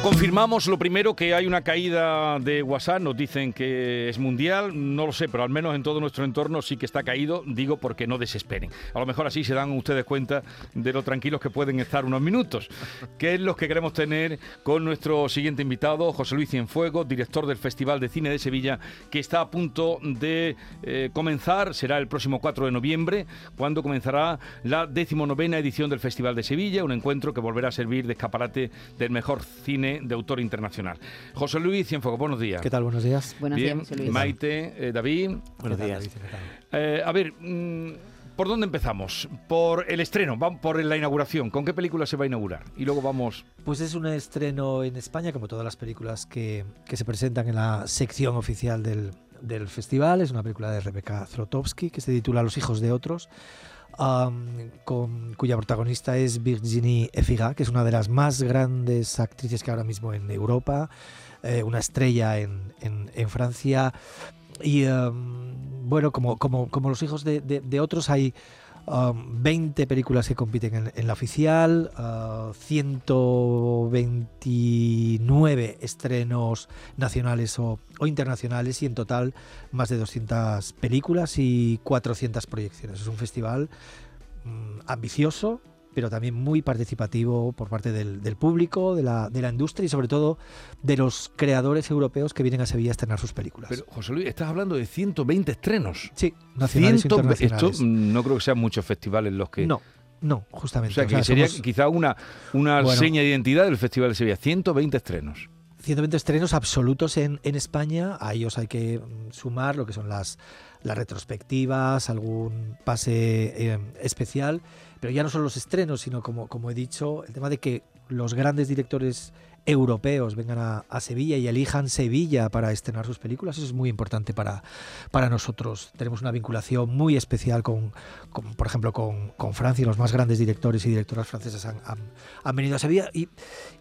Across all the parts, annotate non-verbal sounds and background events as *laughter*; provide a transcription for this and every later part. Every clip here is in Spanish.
Confirmamos lo primero que hay una caída de WhatsApp, nos dicen que es mundial, no lo sé, pero al menos en todo nuestro entorno sí que está caído, digo porque no desesperen. A lo mejor así se dan ustedes cuenta de lo tranquilos que pueden estar unos minutos, que es lo que queremos tener con nuestro siguiente invitado, José Luis Cienfuegos, director del Festival de Cine de Sevilla, que está a punto de eh, comenzar, será el próximo 4 de noviembre, cuando comenzará la decimonovena edición del Festival de Sevilla, un encuentro que volverá a servir de escaparate del mejor cine de autor internacional. José Luis Cienfuegos, buenos días. ¿Qué tal? Buenos días. Buenos Bien, días, José Luis. Maite, eh, David. Buenos días. Eh, a ver, mm, ¿por dónde empezamos? Por el estreno, por la inauguración. ¿Con qué película se va a inaugurar? Y luego vamos... Pues es un estreno en España, como todas las películas que, que se presentan en la sección oficial del, del festival. Es una película de Rebecca Zlotowski que se titula Los hijos de otros. Con, cuya protagonista es Virginie Efira, que es una de las más grandes actrices que ahora mismo en Europa, eh, una estrella en, en- Francia. Y bueno, como, como, como los hijos de- de otros, hay um, 20 películas que compiten en, en la oficial, uh, 129 estrenos nacionales o, internacionales y en total más de 200 películas y 400 proyecciones. Es un festival mm, ambicioso, pero también muy participativo por parte del, del público, de la, de la industria y sobre todo de los creadores europeos que vienen a Sevilla a estrenar sus películas. Pero, José Luis, estás hablando de 120 estrenos. sí, nacionales e 120 internacionales. Esto mm, no creo que sean muchos festivales los que... No, no, O justamente. sea, O que sea, sería somos quizá una, una Bueno. seña de identidad del Festival de Sevilla. 120 estrenos. 120 estrenos absolutos en, en España. A ellos hay que mm, sumar lo que son las, las retrospectivas, algún pase eh, especial. Pero ya no son los estrenos, sino como, como he dicho, el tema de que los grandes directores europeos vengan a, a Sevilla y elijan Sevilla para estrenar sus películas, eso es muy importante para, para nosotros. Tenemos una vinculación muy especial con, con, por ejemplo, con, con Francia. Los más grandes directores y directoras francesas han, han- han venido a Sevilla y,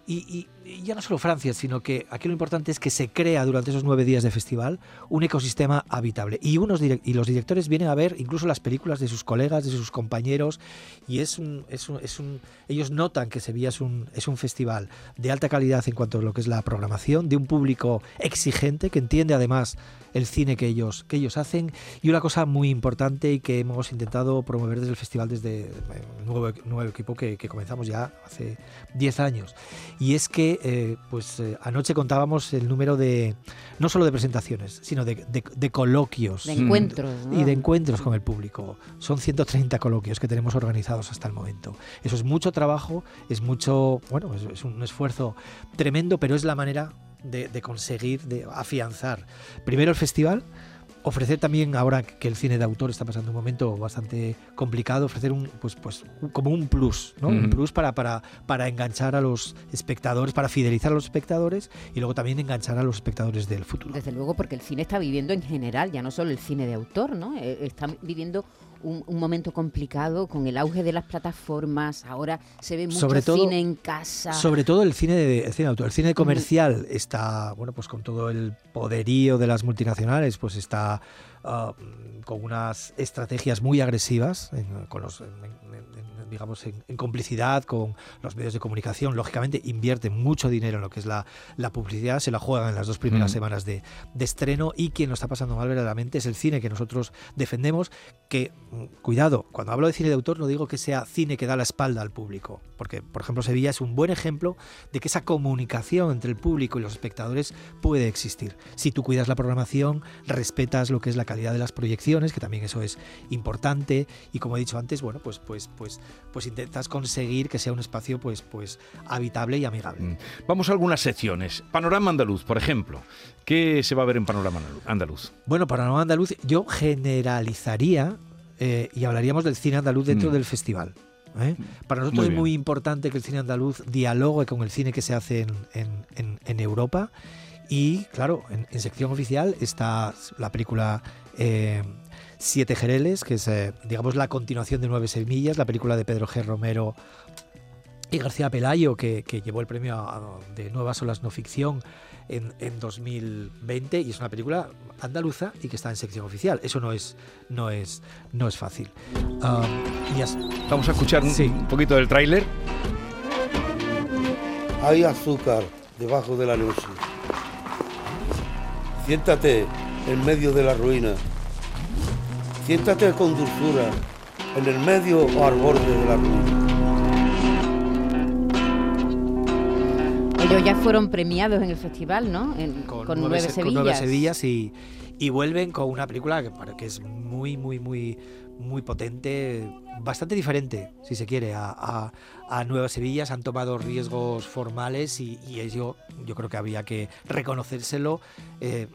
y, y- ya no solo Francia, sino que aquí lo importante es que se crea durante esos nueve días de festival un ecosistema habitable. Y, unos y los directores vienen a ver incluso las películas de sus colegas, de sus compañeros, y es un, es un- es un- ellos notan que Sevilla es un, es un festival de alta calidad en cuanto a lo que es la programación, de un público exigente que entiende además el cine que ellos, que ellos hacen. Y una cosa muy importante y que hemos intentado promover desde el festival, desde el nuevo, nuevo equipo que, que comenzamos ya hace 10 años. Y es que eh, pues eh, anoche contábamos el número de, no solo de presentaciones, sino de, de- de coloquios. De encuentros. ¿no? Y de encuentros con el público. Son 130 coloquios que tenemos organizados hasta el momento. Eso es mucho trabajo, es mucho, bueno, es, es un esfuerzo tremendo, pero es la manera de, de conseguir, de afianzar primero el festival, ofrecer también, ahora que el cine de autor está pasando un momento bastante complicado, ofrecer un, pues, pues, como un plus, ¿no? Un plus para, para, para enganchar a los espectadores, para fidelizar a los espectadores y luego también enganchar a los espectadores del futuro. Desde luego, porque el cine está viviendo en general, ya no solo el cine de autor, ¿no? Eh, Está viviendo un, un momento complicado con el auge de las plataformas. Ahora se ve mucho Sobre todo- cine en casa. Sobre todo el cine de el cine autor. El cine comercial está, bueno, pues con todo el poderío de las multinacionales, pues está ah, con unas estrategias muy agresivas, en- con los, en- en- en- digamos, en, complicidad con los medios de comunicación. Lógicamente invierten mucho dinero en lo que es la, la publicidad, se la juegan en las dos primeras Mm. semanas de, de estreno y quien lo está pasando mal verdaderamente es el cine que nosotros defendemos, que, mm, cuidado, cuando hablo de cine de autor no digo que sea cine que da la espalda al público, porque, por ejemplo, Sevilla es un buen ejemplo de que esa comunicación entre el público y los espectadores puede existir. Si tú cuidas la programación, respetas lo que es la calidad de las proyecciones, que también eso es importante, y como he dicho antes, bueno, pues, pues, pues, pues intentas conseguir que sea un espacio pues, pues habitable y amigable. Mm. Vamos a algunas secciones. Panorama andaluz, por ejemplo. ¿Qué se va a ver en Panorama Andalu- andaluz? Bueno, para no andaluz, yo generalizaría eh, y hablaríamos del cine andaluz dentro Mm. del festival. ¿eh? Para nosotros Muy es muy importante que el cine andaluz dialogue con el cine que se hace en, en- en- en Europa. Y claro, en, en sección oficial está la película eh, Siete Jereles, que es, eh, digamos, la continuación de Nueve Semillas, la película de Pedro G. Romero y García Pelayo, que, que llevó el premio a- de Nuevas Olas No Ficción en, en 2020 y es una película andaluza y que está en sección oficial. Eso no es, no es, no es fácil. Um, y as- Vamos a escuchar un, Sí. un poquito del tráiler. Hay azúcar debajo de la noche. Siéntate en medio de la ruina. Siéntate con dulzura en el medio o al borde de la ruina. Ellos ya fueron premiados en el festival, ¿no? En- con, nueve, se- Sevillas. con nueve Sevillas y, y vuelven con una película que, que es muy, muy, muy, muy potente, bastante diferente, si se quiere, a, a, a Nueva Sevillas. Han tomado riesgos formales y, y ello yo creo que había que reconocérselo eh,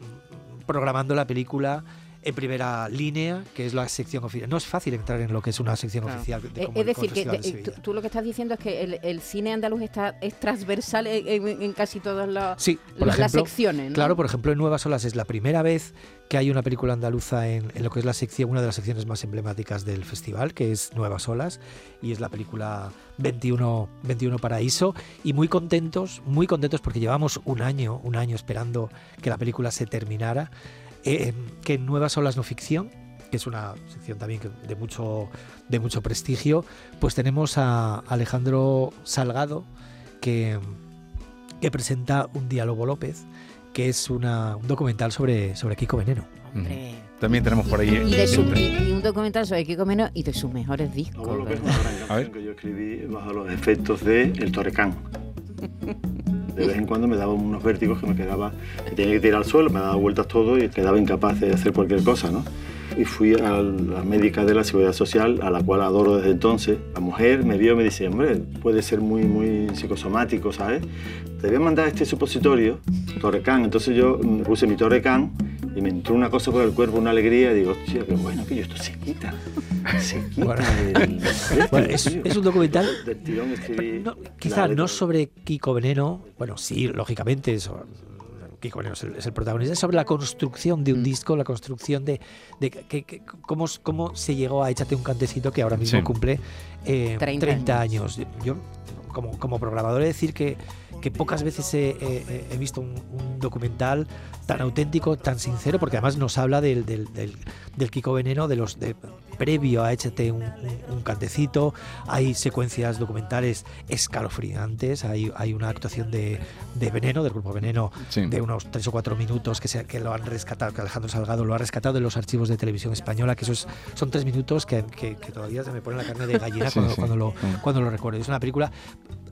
programando la película en primera línea, que es la sección oficial. No es fácil entrar en lo que es una sección Claro. oficial. de- Eh, como es decir, el que Festival de de- tú, lo que estás diciendo es que el, el cine andaluz está, es transversal en, casi todas las, Sí, por las ejemplo, secciones, ¿no? Claro, por ejemplo, en Nuevas Olas es la primera vez que hay una película andaluza en, en lo que es la sección, una de las secciones más emblemáticas del festival, que es Nuevas Olas, y es la película 21, 21 Paraíso. Y muy contentos, muy contentos porque llevamos un año, un año esperando que la película se terminara. Eh, que en Nuevas Olas No Ficción, que es una sección también de mucho, de mucho prestigio, pues tenemos a Alejandro Salgado, que, que presenta un diálogo López, que es una- un documental sobre, sobre Kiko Veneno. Hombre. También tenemos por ahí. Y, de su- y- y un documental sobre Kiko Meno y de sus mejores discos. Lo que es una gran canción que yo escribí bajo los efectos de El Torrecán. *laughs* De vez en cuando me daba unos vértigos que me quedaba, que tenía que tirar al suelo, me daba vueltas todo y quedaba incapaz de hacer cualquier cosa, ¿no? Y fui a la médica de la Seguridad Social, a la cual adoro desde entonces. La mujer me vio y me dice, hombre, puede ser muy, muy psicosomático, ¿sabes? Te voy a mandar este supositorio, Torrecán. Entonces yo puse mi Torrecán y me entró una cosa por el cuerpo, una alegría, y digo, hostia, qué bueno que yo esto se. Se quita Bueno. del- *laughs* Bueno, es, un documental, Del tirón escribí no, quizá no sobre Kiko Veneno, bueno, sí, lógicamente, eso, Kiko Veneno es el, es el protagonista, es sobre la construcción de un Mm. disco, la construcción de, de que- que- cómo, cómo se llegó a Échate un cantecito que ahora mismo Sí. cumple eh, 30 30, años. Yo, como, como programador, he de decir que, que pocas veces he, he- he visto un, un documental tan auténtico, tan sincero, porque además nos habla del, del, del- del Kiko Veneno, de los de, previo a Échate un, un- un cantecito, hay secuencias documentales escalofriantes, hay, hay una actuación de, de Veneno, del grupo Veneno, Sí. de unos tres o cuatro minutos que, se, que lo han rescatado, que Alejandro Salgado lo ha rescatado de los archivos de televisión española, que esos son tres minutos que, que- que todavía se me pone la carne de gallina *laughs* Sí, cuando, sí. cuando lo, cuando lo recuerdo. Es una película,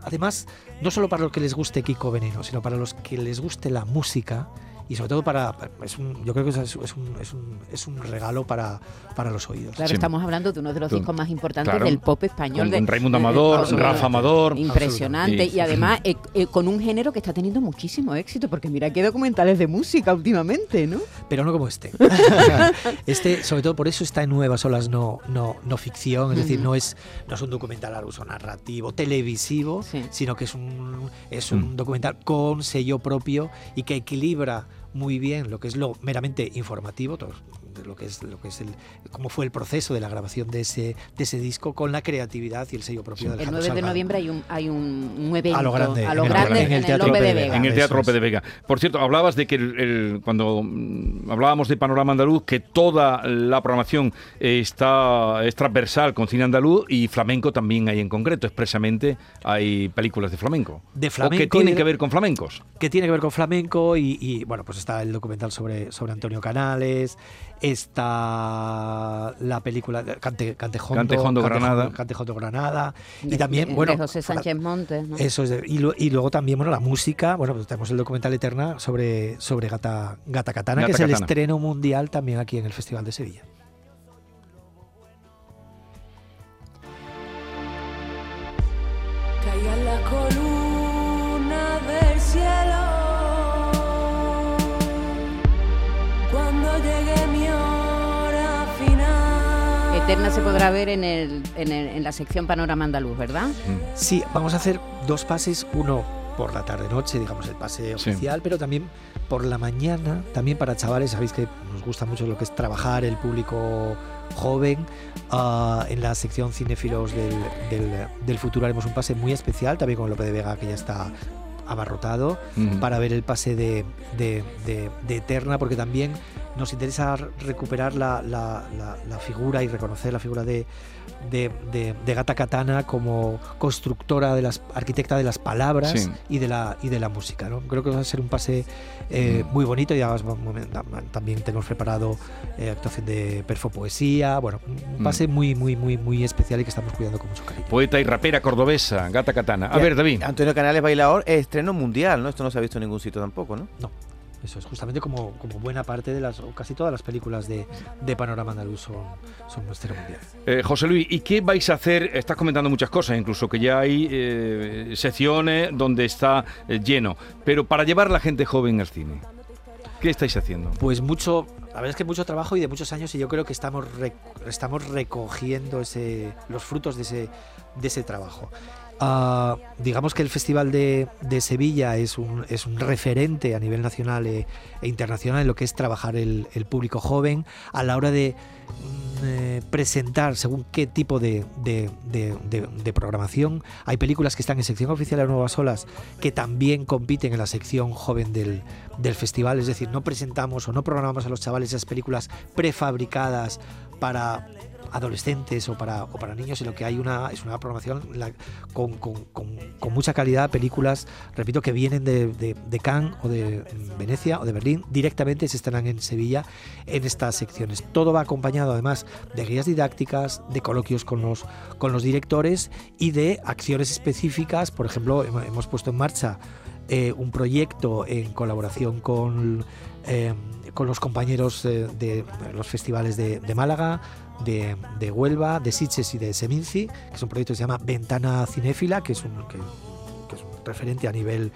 además, no solo para los que les guste Kiko Veneno, sino para los que les guste la música y sobre todo para, es un, yo creo que es un, es un, es un, es un regalo para, para los oídos. Claro, Sí. estamos hablando de uno de los Con- discos más importantes claro. del pop español. Con- de- Raimundo de- de- Amador, absolutamente. Rafa Amador. Impresionante. Y además eh, eh, con un género que está teniendo muchísimo éxito, porque mira qué documentales de música últimamente, ¿no? pero no como este. *laughs* este, sobre todo por eso está en nuevas olas, no, no, no ficción, es decir, no es, no es un documental al uso narrativo, televisivo, Sí. sino que es un, es Mm. un documental con sello propio y que equilibra muy bien lo que es lo meramente informativo, todo, de lo que es lo que es el cómo fue el proceso de la grabación de ese de ese disco con la creatividad y el sello propio de El Alejandro 9 de noviembre hay un, hay un, un evento A lo grande, a en lo el grande Teatro- en el, Teatro Lope de Vega. En el Teatro. Lope de Vega. Por cierto, hablabas de que el- el- cuando mm, hablábamos de panorama andaluz, que toda la programación está es transversal con cine andaluz y flamenco también hay en concreto. Expresamente hay películas de flamenco. De O que flamenco tienen de- que ver con flamencos. que tiene que ver con flamenco y, y, bueno, pues está el documental sobre, sobre Antonio Canales, está la película de Cante, Cantejondo, Cantejondo, Granada. Cantejondo, Granada y De- también, de- bueno, de José Sánchez Montes, ¿no? eso es de- y, lo- y luego también, bueno, la música, bueno, pues tenemos el documental Eterna sobre, sobre Gata, Gata Katana, Gata que es el estreno mundial también aquí en el Festival de Sevilla. Final. Eterna se podrá ver en, el, en, el- en la sección Panorama Andaluz, ¿verdad? Sí, vamos a hacer dos pases, uno por la tarde-noche, digamos el pase Sí. oficial, pero también por la mañana, también para chavales, sabéis que nos gusta mucho lo que es trabajar el público joven. Ah, en la sección cinéfilos del, del- del futuro haremos un pase muy especial, también con López de Vega, que ya está abarrotado, Ujú. para ver el pase de, de- de- de Eterna, porque también nos interesa recuperar la, la- la- la figura y reconocer la figura de, de, de- de Gata Katana como constructora de las arquitecta de las palabras Sí. y de la y de la música. ¿no? Creo que va a ser un pase eh, Mm. muy bonito y además también tenemos preparado eh, actuación de perfo poesía, bueno, un Mm. pase muy muy muy muy especial y que estamos cuidando con mucho cariño. Poeta y rapera cordobesa, Gata Katana. A ver, David. Antonio Canales Bailador, estreno mundial, ¿no? Esto no se ha visto en ningún sitio tampoco, ¿no? Eso es justamente como, como buena parte de las, o casi todas las películas de, de Panorama Andaluz son, son estreno mundial. Eh, José Luis, ¿y qué vais a hacer? Estás comentando muchas cosas, incluso que ya hay eh, secciones donde está eh, lleno, pero para llevar a la gente joven al cine, ¿qué estáis haciendo? Pues mucho, la verdad es que mucho trabajo y de muchos años y yo creo que estamos, estamos recogiendo ese, los frutos de ese, de ese trabajo. Ah, digamos que el Festival de, Sevilla es un, referente a nivel nacional e, e internacional en lo que es trabajar el, el público joven a la hora de mm, eh, presentar según qué tipo de programación. Hay películas que están en sección oficial de Nuevas Olas que también compiten en la sección joven del, del festival, es decir, no presentamos o no programamos a los chavales esas películas prefabricadas para adolescentes o para, o para niños, sino que hay una, es una programación con, con- con- con mucha calidad, películas, repito, que vienen de, de, de Cannes o de Venecia o de Berlín, directamente se estarán en Sevilla en estas secciones. Todo va acompañado además de guías didácticas, de coloquios con los, con los directores y de acciones específicas, por ejemplo, hemo- hemos puesto en marcha eh, un proyecto en colaboración con, eh, con los compañeros eh, de los festivales de, Málaga, de, Huelva, de Sitges y de Seminci, que es un proyecto que se llama Ventana Cinéfila, que es un, referente a nivel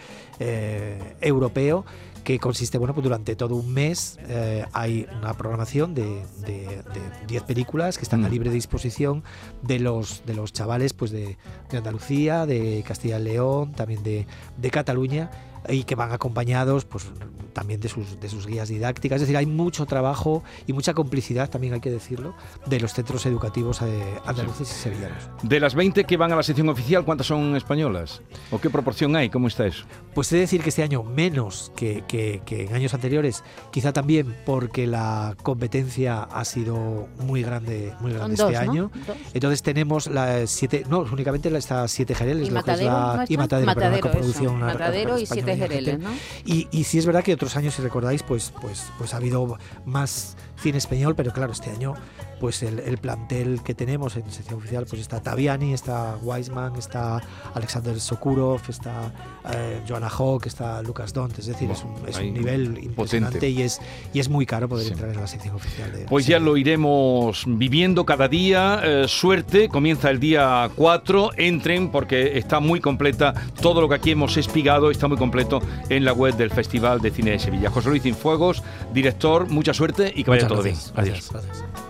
europeo, que consiste, bueno, pues durante todo un mes eh, hay una programación de de- de 10 películas que están a Mm. libre disposición de los, de los chavales pues de, de Andalucía, de Castilla y León, también de, de Cataluña y que van acompañados pues también de sus, de sus guías didácticas. Es decir, hay mucho trabajo y mucha complicidad, también hay que decirlo, de los centros educativos andaluces y sevillanos. De las 20 que van a la sección oficial, ¿cuántas son españolas? ¿O qué proporción hay? ¿Cómo está eso? Pues he de decir que este año menos que, que- que en años anteriores, quizá también porque la competencia ha sido muy grande, muy grande dos, este ¿no? año. Dos. Entonces tenemos las siete, no, únicamente estas siete Jereles, ¿Y lo que es Matadero la- no y? Matadero, perdón, la Matadero, coproducción eso. Matadero y española siete y Jereles, argentina. ¿no? Y, y sí es verdad que otros años, si recordáis, pues, pues, pues ha habido más cine español, pero claro, este año pues el, el plantel que tenemos en sección oficial pues está Taviani, está Weisman, está Alexander Sokurov, está eh, Joanna Hawk, está Lucas Dont, es decir, es un, es un nivel impresionante potente. y es, y es muy caro poder Sí. entrar en la sección oficial de Pues ya lo iremos viviendo cada día. Eh, suerte, comienza el día 4. Entren porque está muy completa. Todo lo que aquí hemos espigado está muy completo en la web del Festival de Cine de Sevilla. José Luis Cienfuegos, director, mucha suerte y que vaya Muchas todo gracias, bien. Adiós. gracias, gracias.